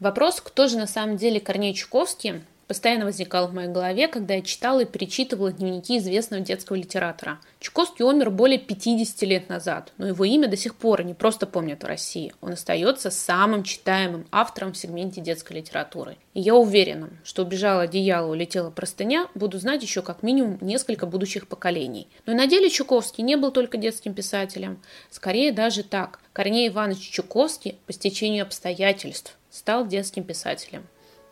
Вопрос, кто же на самом деле Корней Чуковский, постоянно возникал в моей голове, когда я читала и перечитывала дневники известного детского литератора. Чуковский умер более 50 лет назад, но его имя до сих пор не просто помнят в России. Он остается самым читаемым автором в сегменте детской литературы. И я уверена, что убежало одеяло, улетела простыня, буду знать еще как минимум несколько будущих поколений. Но на деле Чуковский не был только детским писателем. Скорее даже так. Корней Иванович Чуковский по стечению обстоятельств стал детским писателем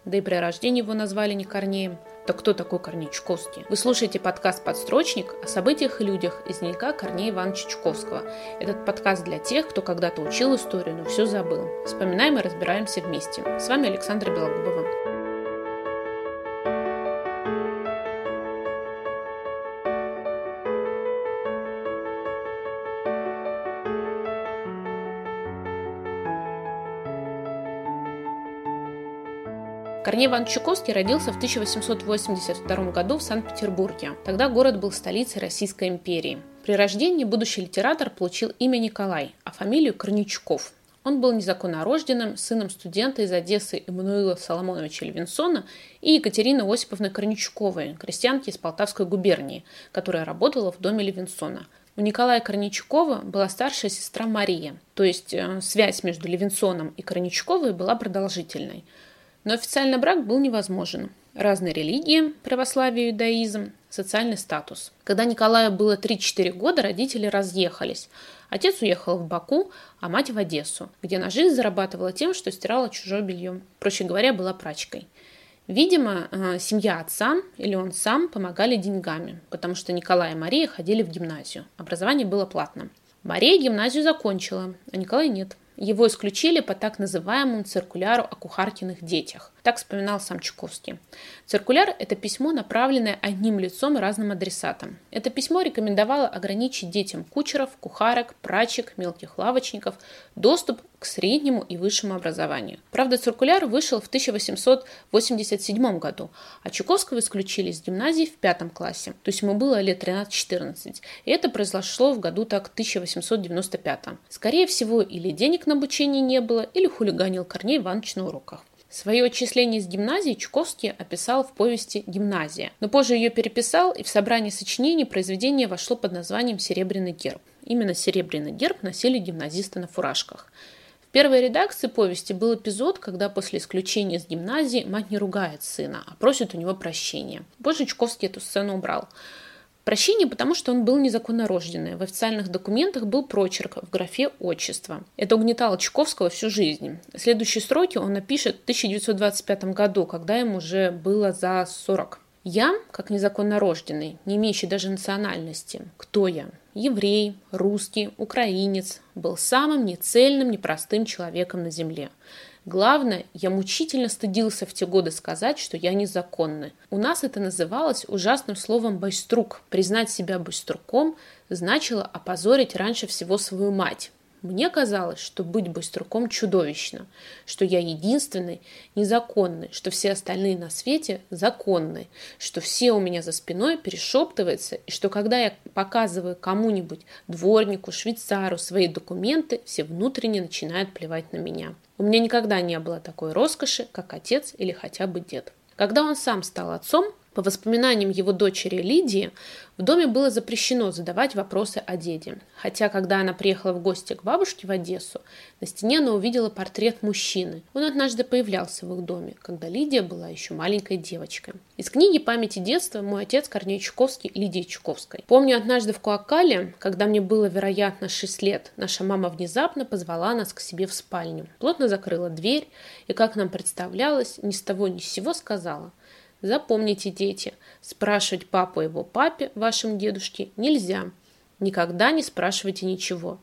да и при рождении его назвали не Корнеем. Так кто такой Корней Чуковский? Вы слушаете подкаст «Подстрочник» о событиях и людях из дневника Корнея Ивановича Чуковского. Этот подкаст для тех, кто когда-то учил историю, но все забыл. Вспоминаем и разбираемся вместе. С вами Александра Белогубова. Корней Иванович Чуковский родился в 1882 году в Санкт-Петербурге. Тогда город был столицей Российской империи. При рождении будущий литератор получил имя Николай, а фамилию Корничков. Он был незаконно рожденным сыном студента из Одессы Эммануила Соломоновича Левинсона и Екатерины Осиповны Корничковой, крестьянки из Полтавской губернии, которая работала в доме Левинсона. У Николая Корничкова была старшая сестра Мария, то есть э, связь между Левинсоном и Корничковой была продолжительной – но официальный брак был невозможен. Разные религии, православие иудаизм, социальный статус. Когда Николаю было 3-4 года, родители разъехались. Отец уехал в Баку, а мать в Одессу, где на жизнь зарабатывала тем, что стирала чужое белье. Проще говоря, была прачкой. Видимо, э, семья отца или он сам помогали деньгами, потому что Николай и Мария ходили в гимназию. Образование было платным. Мария гимназию закончила, а Николай нет. Его исключили по так называемому циркуляру о кухаркиных детях. Так вспоминал сам Чуковский. Циркуляр – это письмо, направленное одним лицом разным адресатам. Это письмо рекомендовало ограничить детям кучеров, кухарок, прачек, мелких лавочников доступ к среднему и высшему образованию. Правда, циркуляр вышел в 1887 году, а Чуковского исключили из гимназии в пятом классе, то есть ему было лет 13-14. И это произошло в году так 1895. Скорее всего, или денег на обучение не было, или хулиганил Корней Иванович на уроках. Свое отчисление из гимназии Чуковский описал в повести «Гимназия», но позже ее переписал, и в собрании сочинений произведение вошло под названием «Серебряный герб». Именно серебряный герб носили гимназисты на фуражках. В первой редакции повести был эпизод, когда после исключения из гимназии мать не ругает сына, а просит у него прощения. Позже Чуковский эту сцену убрал. Прощение, потому что он был незаконно рожденный. В официальных документах был прочерк в графе «Отчество». Это угнетало Чуковского всю жизнь. Следующие строки он напишет в 1925 году, когда ему уже было за 40. «Я, как незаконно рожденный, не имеющий даже национальности, кто я? Еврей, русский, украинец, был самым нецельным, непростым человеком на земле. Главное, я мучительно стыдился в те годы сказать, что я незаконный. У нас это называлось ужасным словом «байструк». Признать себя байструком значило опозорить раньше всего свою мать. Мне казалось, что быть байструком чудовищно, что я единственный незаконный, что все остальные на свете законны, что все у меня за спиной перешептываются, и что когда я показываю кому-нибудь, дворнику, швейцару свои документы, все внутренне начинают плевать на меня. У меня никогда не было такой роскоши, как отец или хотя бы дед. Когда он сам стал отцом, по воспоминаниям его дочери Лидии, в доме было запрещено задавать вопросы о деде. Хотя, когда она приехала в гости к бабушке в Одессу, на стене она увидела портрет мужчины. Он однажды появлялся в их доме, когда Лидия была еще маленькой девочкой. Из книги «Памяти детства» мой отец Корней Чуковский Лидии Чуковской. Помню, однажды в Куакале, когда мне было, вероятно, 6 лет, наша мама внезапно позвала нас к себе в спальню. Плотно закрыла дверь и, как нам представлялось, ни с того ни с сего сказала – Запомните, дети, спрашивать папу его папе, вашем дедушке, нельзя. Никогда не спрашивайте ничего.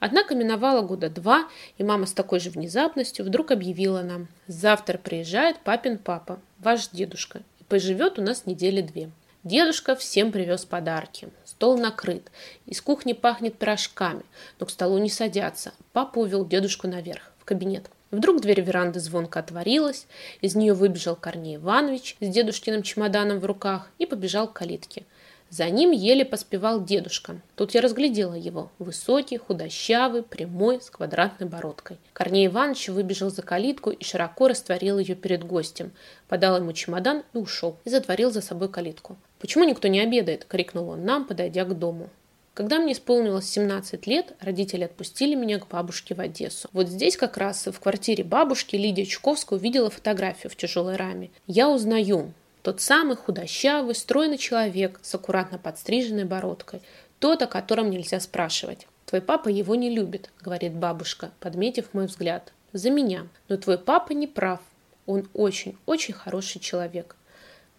Однако миновало года два, и мама с такой же внезапностью вдруг объявила нам, завтра приезжает папин папа, ваш дедушка, и поживет у нас недели две. Дедушка всем привез подарки. Стол накрыт. Из кухни пахнет пирожками, но к столу не садятся. Папа увел дедушку наверх, в кабинет. Вдруг дверь веранды звонко отворилась, из нее выбежал Корней Иванович с дедушкиным чемоданом в руках и побежал к калитке. За ним еле поспевал дедушка. Тут я разглядела его. Высокий, худощавый, прямой, с квадратной бородкой. Корней Иванович выбежал за калитку и широко растворил ее перед гостем. Подал ему чемодан и ушел. И затворил за собой калитку. «Почему никто не обедает?» – крикнул он нам, подойдя к дому. Когда мне исполнилось 17 лет, родители отпустили меня к бабушке в Одессу. Вот здесь как раз в квартире бабушки Лидия Чуковская увидела фотографию в тяжелой раме. Я узнаю, тот самый худощавый, стройный человек с аккуратно подстриженной бородкой. Тот, о котором нельзя спрашивать. «Твой папа его не любит», — говорит бабушка, подметив мой взгляд. «За меня. Но твой папа не прав. Он очень-очень хороший человек».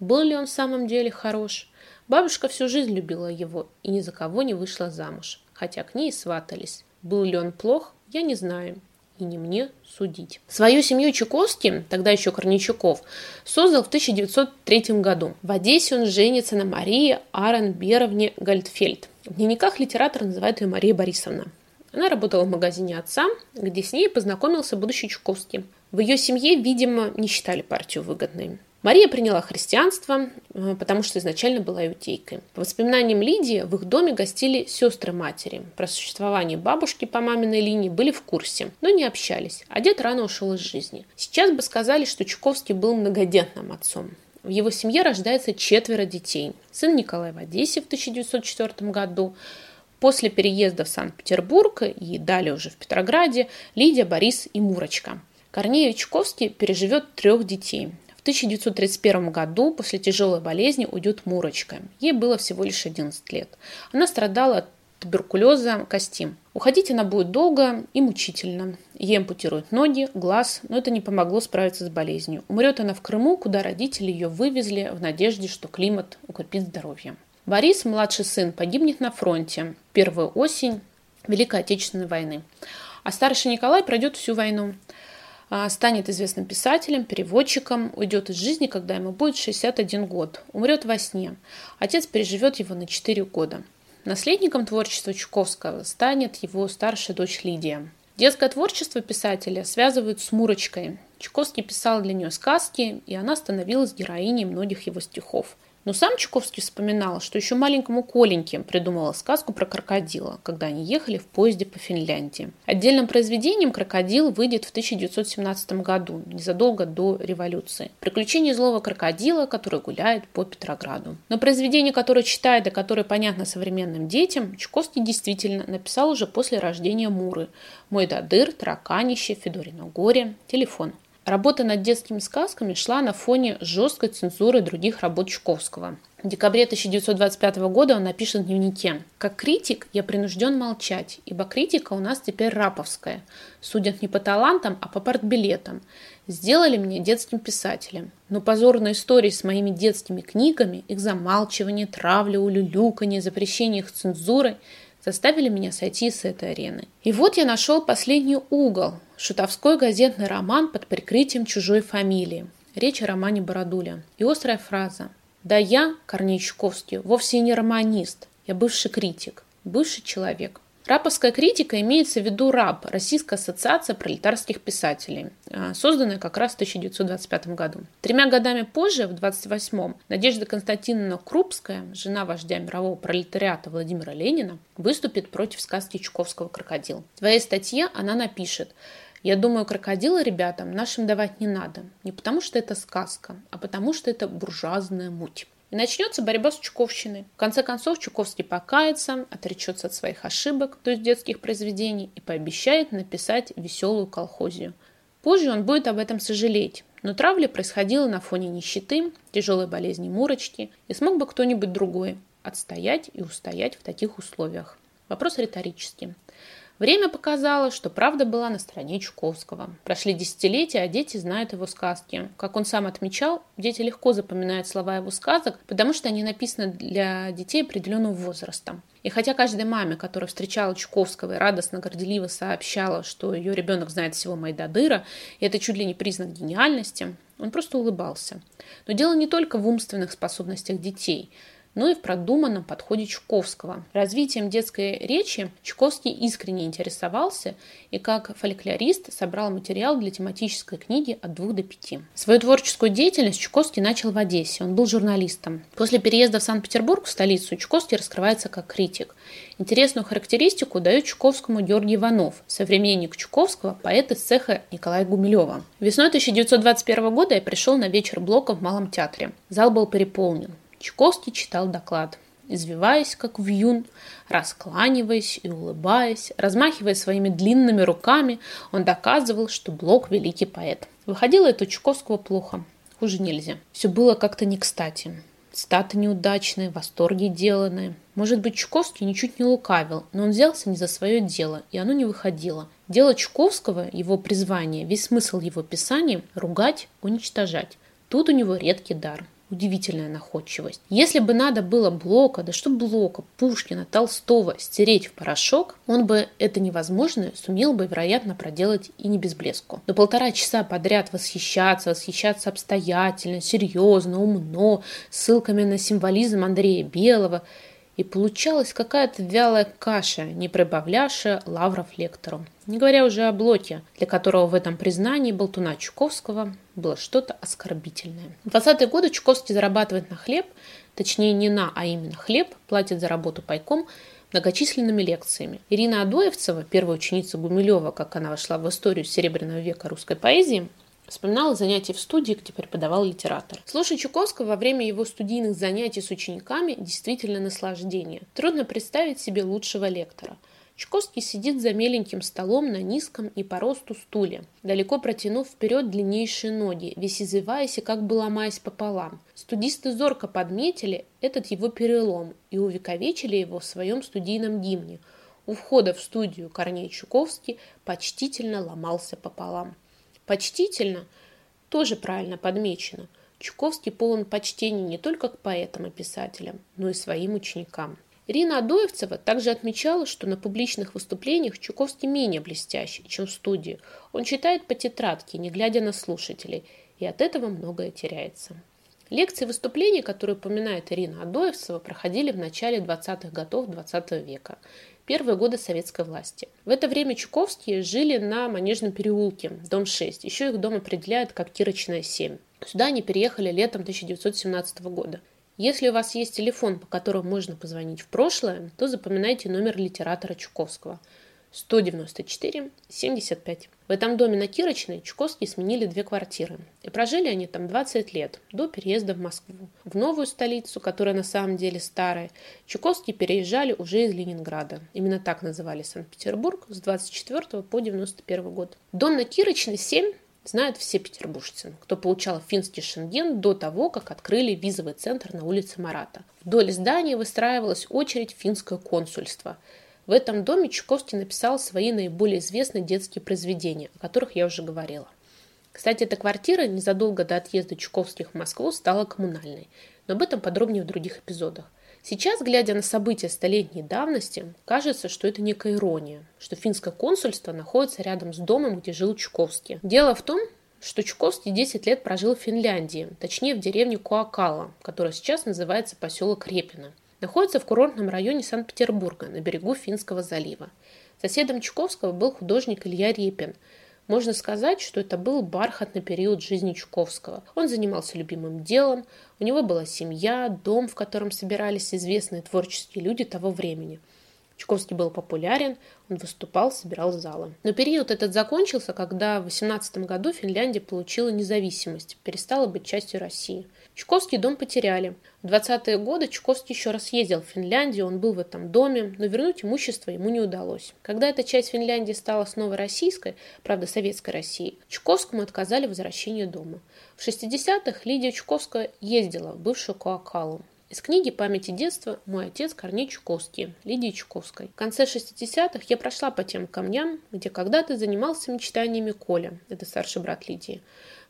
Был ли он в самом деле хорош? Бабушка всю жизнь любила его и ни за кого не вышла замуж, хотя к ней сватались. Был ли он плох, я не знаю и не мне судить. Свою семью Чуковский, тогда еще Корничуков, создал в 1903 году. В Одессе он женится на Марии Аренберовне Гальдфельд. В дневниках литератор называет ее Мария Борисовна. Она работала в магазине отца, где с ней познакомился будущий Чуковский. В ее семье, видимо, не считали партию выгодной. Мария приняла христианство, э, потому что изначально была иудейкой. По воспоминаниям Лидии, в их доме гостили сестры матери. Про существование бабушки по маминой линии были в курсе, но не общались, а дед рано ушел из жизни. Сейчас бы сказали, что Чуковский был многодетным отцом. В его семье рождается четверо детей. Сын Николай в Одессе в 1904 году, После переезда в Санкт-Петербург и далее уже в Петрограде Лидия, Борис и Мурочка. Корнеев Чуковский переживет трех детей. В 1931 году после тяжелой болезни уйдет Мурочка. Ей было всего лишь 11 лет. Она страдала от туберкулеза кости. Уходить она будет долго и мучительно. Ей ампутируют ноги, глаз, но это не помогло справиться с болезнью. Умрет она в Крыму, куда родители ее вывезли в надежде, что климат укрепит здоровье. Борис, младший сын, погибнет на фронте. Первую осень Великой Отечественной войны. А старший Николай пройдет всю войну. А, станет известным писателем, переводчиком, уйдет из жизни, когда ему будет 61 год, умрет во сне. Отец переживет его на 4 года. Наследником творчества Чуковского станет его старшая дочь Лидия. Детское творчество писателя связывают с Мурочкой. Чуковский писал для нее сказки, и она становилась героиней многих его стихов. Но сам Чуковский вспоминал, что еще маленькому Коленьке придумала сказку про крокодила, когда они ехали в поезде по Финляндии. Отдельным произведением «Крокодил» выйдет в 1917 году, незадолго до революции. Приключения злого крокодила, который гуляет по Петрограду. Но произведение, которое читает и которое понятно современным детям, Чуковский действительно написал уже после рождения Муры. «Мой дадыр», «Тараканище», «Федорино горе», «Телефон». Работа над детскими сказками шла на фоне жесткой цензуры других работ Чуковского. В декабре 1925 года он напишет в дневнике «Как критик я принужден молчать, ибо критика у нас теперь раповская. Судят не по талантам, а по партбилетам. Сделали меня детским писателем. Но позорные истории с моими детскими книгами, их замалчивание, травля, улюлюканье, запрещение их цензурой заставили меня сойти с этой арены. И вот я нашел последний угол, шутовской газетный роман под прикрытием чужой фамилии. Речь о романе Бородуля. И острая фраза. Да я, Корней Чуковский, вовсе не романист. Я бывший критик, бывший человек. Раповская критика имеется в виду РАП, Российская ассоциация пролетарских писателей, а, созданная как раз в 1925 году. Тремя годами позже, в 28-м, Надежда Константиновна Крупская, жена вождя мирового пролетариата Владимира Ленина, выступит против сказки Чуковского «Крокодил». В своей статье она напишет я думаю, крокодила ребятам нашим давать не надо. Не потому, что это сказка, а потому, что это буржуазная муть. И начнется борьба с Чуковщиной. В конце концов, Чуковский покается, отречется от своих ошибок, то есть детских произведений, и пообещает написать веселую колхозию. Позже он будет об этом сожалеть. Но травля происходила на фоне нищеты, тяжелой болезни Мурочки, и смог бы кто-нибудь другой отстоять и устоять в таких условиях. Вопрос риторический. Время показало, что правда была на стороне Чуковского. Прошли десятилетия, а дети знают его сказки. Как он сам отмечал, дети легко запоминают слова его сказок, потому что они написаны для детей определенного возраста. И хотя каждой маме, которая встречала Чуковского и радостно, горделиво сообщала, что ее ребенок знает всего Майдадыра, и это чуть ли не признак гениальности, он просто улыбался. Но дело не только в умственных способностях детей – но и в продуманном подходе Чуковского. Развитием детской речи Чуковский искренне интересовался и как фольклорист собрал материал для тематической книги от двух до пяти. Свою творческую деятельность Чуковский начал в Одессе. Он был журналистом. После переезда в Санкт-Петербург, в столицу, Чуковский раскрывается как критик. Интересную характеристику дает Чуковскому Георгий Иванов, современник Чуковского, поэт из цеха Николая Гумилева. Весной 1921 года я пришел на вечер Блока в Малом театре. Зал был переполнен. Чуковский читал доклад. Извиваясь, как вьюн, раскланиваясь и улыбаясь, размахивая своими длинными руками, он доказывал, что Блок – великий поэт. Выходило это у Чуковского плохо. Хуже нельзя. Все было как-то не кстати. Статы неудачные, восторги деланные. Может быть, Чуковский ничуть не лукавил, но он взялся не за свое дело, и оно не выходило. Дело Чуковского, его призвание, весь смысл его писания – ругать, уничтожать. Тут у него редкий дар удивительная находчивость. Если бы надо было Блока, да что Блока, Пушкина, Толстого стереть в порошок, он бы это невозможное сумел бы, вероятно, проделать и не без блеску. Но полтора часа подряд восхищаться, восхищаться обстоятельно, серьезно, умно, ссылками на символизм Андрея Белого – и получалась какая-то вялая каша, не прибавлявшая лавров лектору. Не говоря уже о Блоке, для которого в этом признании болтуна Чуковского было что-то оскорбительное. В 20-е годы Чуковский зарабатывает на хлеб, точнее не на, а именно хлеб, платит за работу пайком, многочисленными лекциями. Ирина Адоевцева, первая ученица Гумилева, как она вошла в историю Серебряного века русской поэзии, Вспоминала занятия в студии, где преподавал литератор. Слушать Чуковского во время его студийных занятий с учениками действительно наслаждение. Трудно представить себе лучшего лектора. Чуковский сидит за меленьким столом на низком и по росту стуле, далеко протянув вперед длиннейшие ноги, весь извиваясь и как бы ломаясь пополам. Студисты зорко подметили этот его перелом и увековечили его в своем студийном гимне. У входа в студию Корней Чуковский почтительно ломался пополам. Почтительно тоже правильно подмечено. Чуковский полон почтения не только к поэтам и писателям, но и своим ученикам. Ирина Адоевцева также отмечала, что на публичных выступлениях Чуковский менее блестящий, чем в студии. Он читает по тетрадке, не глядя на слушателей, и от этого многое теряется. Лекции и выступления, которые упоминает Ирина Адоевцева, проходили в начале 20-х годов XX -го века первые годы советской власти. В это время Чуковские жили на Манежном переулке, дом 6. Еще их дом определяют как Кирочная 7. Сюда они переехали летом 1917 года. Если у вас есть телефон, по которому можно позвонить в прошлое, то запоминайте номер литератора Чуковского – 194 75. В этом доме на Кирочной Чуковские сменили две квартиры. И прожили они там 20 лет, до переезда в Москву. В новую столицу, которая на самом деле старая, Чуковские переезжали уже из Ленинграда. Именно так называли Санкт-Петербург с 24 по 91 год. Дом на Кирочной 7 знают все петербуржцы, кто получал финский шенген до того, как открыли визовый центр на улице Марата. Вдоль здания выстраивалась очередь финское консульство – в этом доме Чуковский написал свои наиболее известные детские произведения, о которых я уже говорила. Кстати, эта квартира незадолго до отъезда Чуковских в Москву стала коммунальной, но об этом подробнее в других эпизодах. Сейчас, глядя на события столетней давности, кажется, что это некая ирония, что финское консульство находится рядом с домом, где жил Чуковский. Дело в том, что Чуковский 10 лет прожил в Финляндии, точнее в деревне Куакала, которая сейчас называется поселок Репино находится в курортном районе Санкт-Петербурга на берегу Финского залива. Соседом Чуковского был художник Илья Репин. Можно сказать, что это был бархатный период жизни Чуковского. Он занимался любимым делом, у него была семья, дом, в котором собирались известные творческие люди того времени – Чуковский был популярен, он выступал, собирал залы. Но период этот закончился, когда в 18 году Финляндия получила независимость, перестала быть частью России. Чуковский дом потеряли. В 20-е годы Чуковский еще раз ездил в Финляндию, он был в этом доме, но вернуть имущество ему не удалось. Когда эта часть Финляндии стала снова российской, правда советской Россией, Чуковскому отказали в возвращении дома. В 60-х Лидия Чуковская ездила в бывшую Куакалу. Из книги «Памяти детства» мой отец Корней Чуковский, Лидии Чуковской. В конце 60-х я прошла по тем камням, где когда-то занимался мечтаниями Коля, это старший брат Лидии.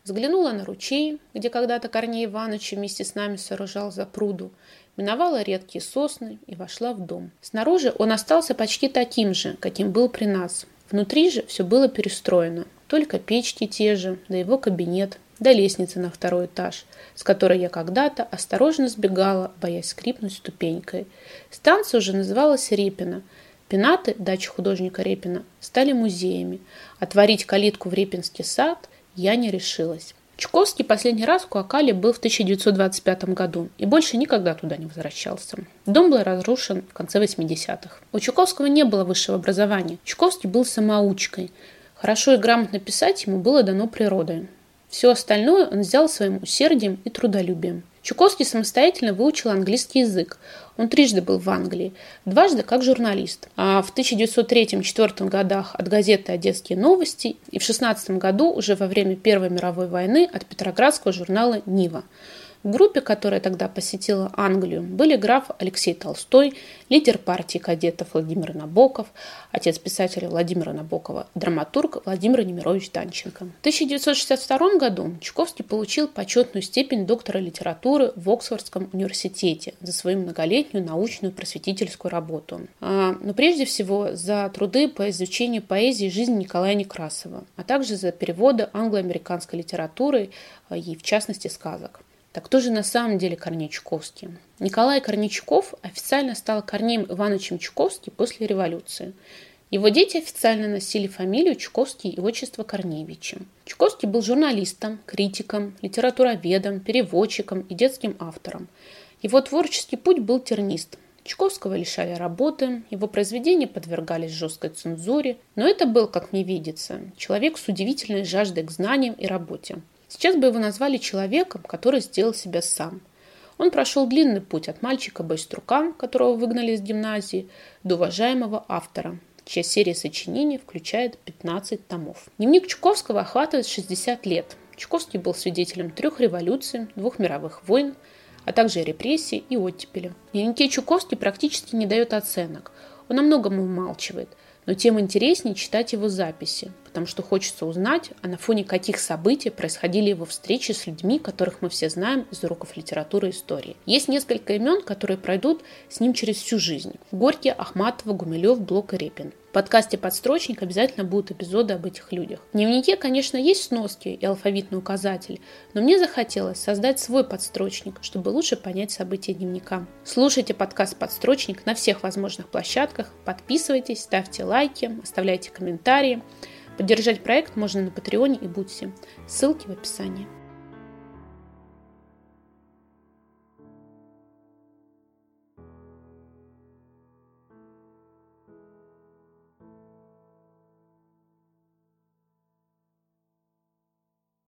Взглянула на ручей, где когда-то Корней Иванович вместе с нами сооружал за пруду, миновала редкие сосны и вошла в дом. Снаружи он остался почти таким же, каким был при нас. Внутри же все было перестроено. Только печки те же, да его кабинет, да лестница на второй этаж, с которой я когда-то осторожно сбегала, боясь скрипнуть ступенькой. Станция уже называлась Репина. Пенаты, дача художника Репина, стали музеями. Отворить калитку в Репинский сад я не решилась. Чуковский последний раз в Куакале был в 1925 году и больше никогда туда не возвращался. Дом был разрушен в конце 80-х. У Чуковского не было высшего образования. Чуковский был самоучкой. Хорошо и грамотно писать ему было дано природой. Все остальное он взял своим усердием и трудолюбием. Чуковский самостоятельно выучил английский язык. Он трижды был в Англии, дважды как журналист. А в 1903-1904 годах от газеты «Одесские новости» и в 1916 году, уже во время Первой мировой войны, от петроградского журнала «Нива». В группе, которая тогда посетила Англию, были граф Алексей Толстой, лидер партии кадетов Владимир Набоков, отец писателя Владимира Набокова, драматург Владимир Немирович Данченко. В 1962 году Чуковский получил почетную степень доктора литературы в Оксфордском университете за свою многолетнюю научную просветительскую работу. А, но прежде всего за труды по изучению поэзии жизни Николая Некрасова, а также за переводы англо-американской литературы а, и, в частности, сказок. Так кто же на самом деле Корней Чуковский? Николай Корнейчуков официально стал Корнеем Ивановичем Чуковский после революции. Его дети официально носили фамилию Чуковский и отчество Корнеевича. Чуковский был журналистом, критиком, литературоведом, переводчиком и детским автором. Его творческий путь был тернист. Чуковского лишали работы, его произведения подвергались жесткой цензуре, но это был, как мне видится, человек с удивительной жаждой к знаниям и работе. Сейчас бы его назвали человеком, который сделал себя сам. Он прошел длинный путь от мальчика-бойструка, которого выгнали из гимназии, до уважаемого автора, чья серия сочинений включает 15 томов. Дневник Чуковского охватывает 60 лет. Чуковский был свидетелем трех революций, двух мировых войн, а также репрессий и оттепели. В Чуковский практически не дает оценок. Он о многом умалчивает – но тем интереснее читать его записи, потому что хочется узнать, а на фоне каких событий происходили его встречи с людьми, которых мы все знаем из уроков литературы и истории. Есть несколько имен, которые пройдут с ним через всю жизнь. Горький, Ахматова, Гумилев, Блок и Репин. В подкасте «Подстрочник» обязательно будут эпизоды об этих людях. В дневнике, конечно, есть сноски и алфавитный указатель, но мне захотелось создать свой подстрочник, чтобы лучше понять события дневника. Слушайте подкаст «Подстрочник» на всех возможных площадках, подписывайтесь, ставьте лайки, оставляйте комментарии. Поддержать проект можно на Патреоне и Бутсе. Ссылки в описании.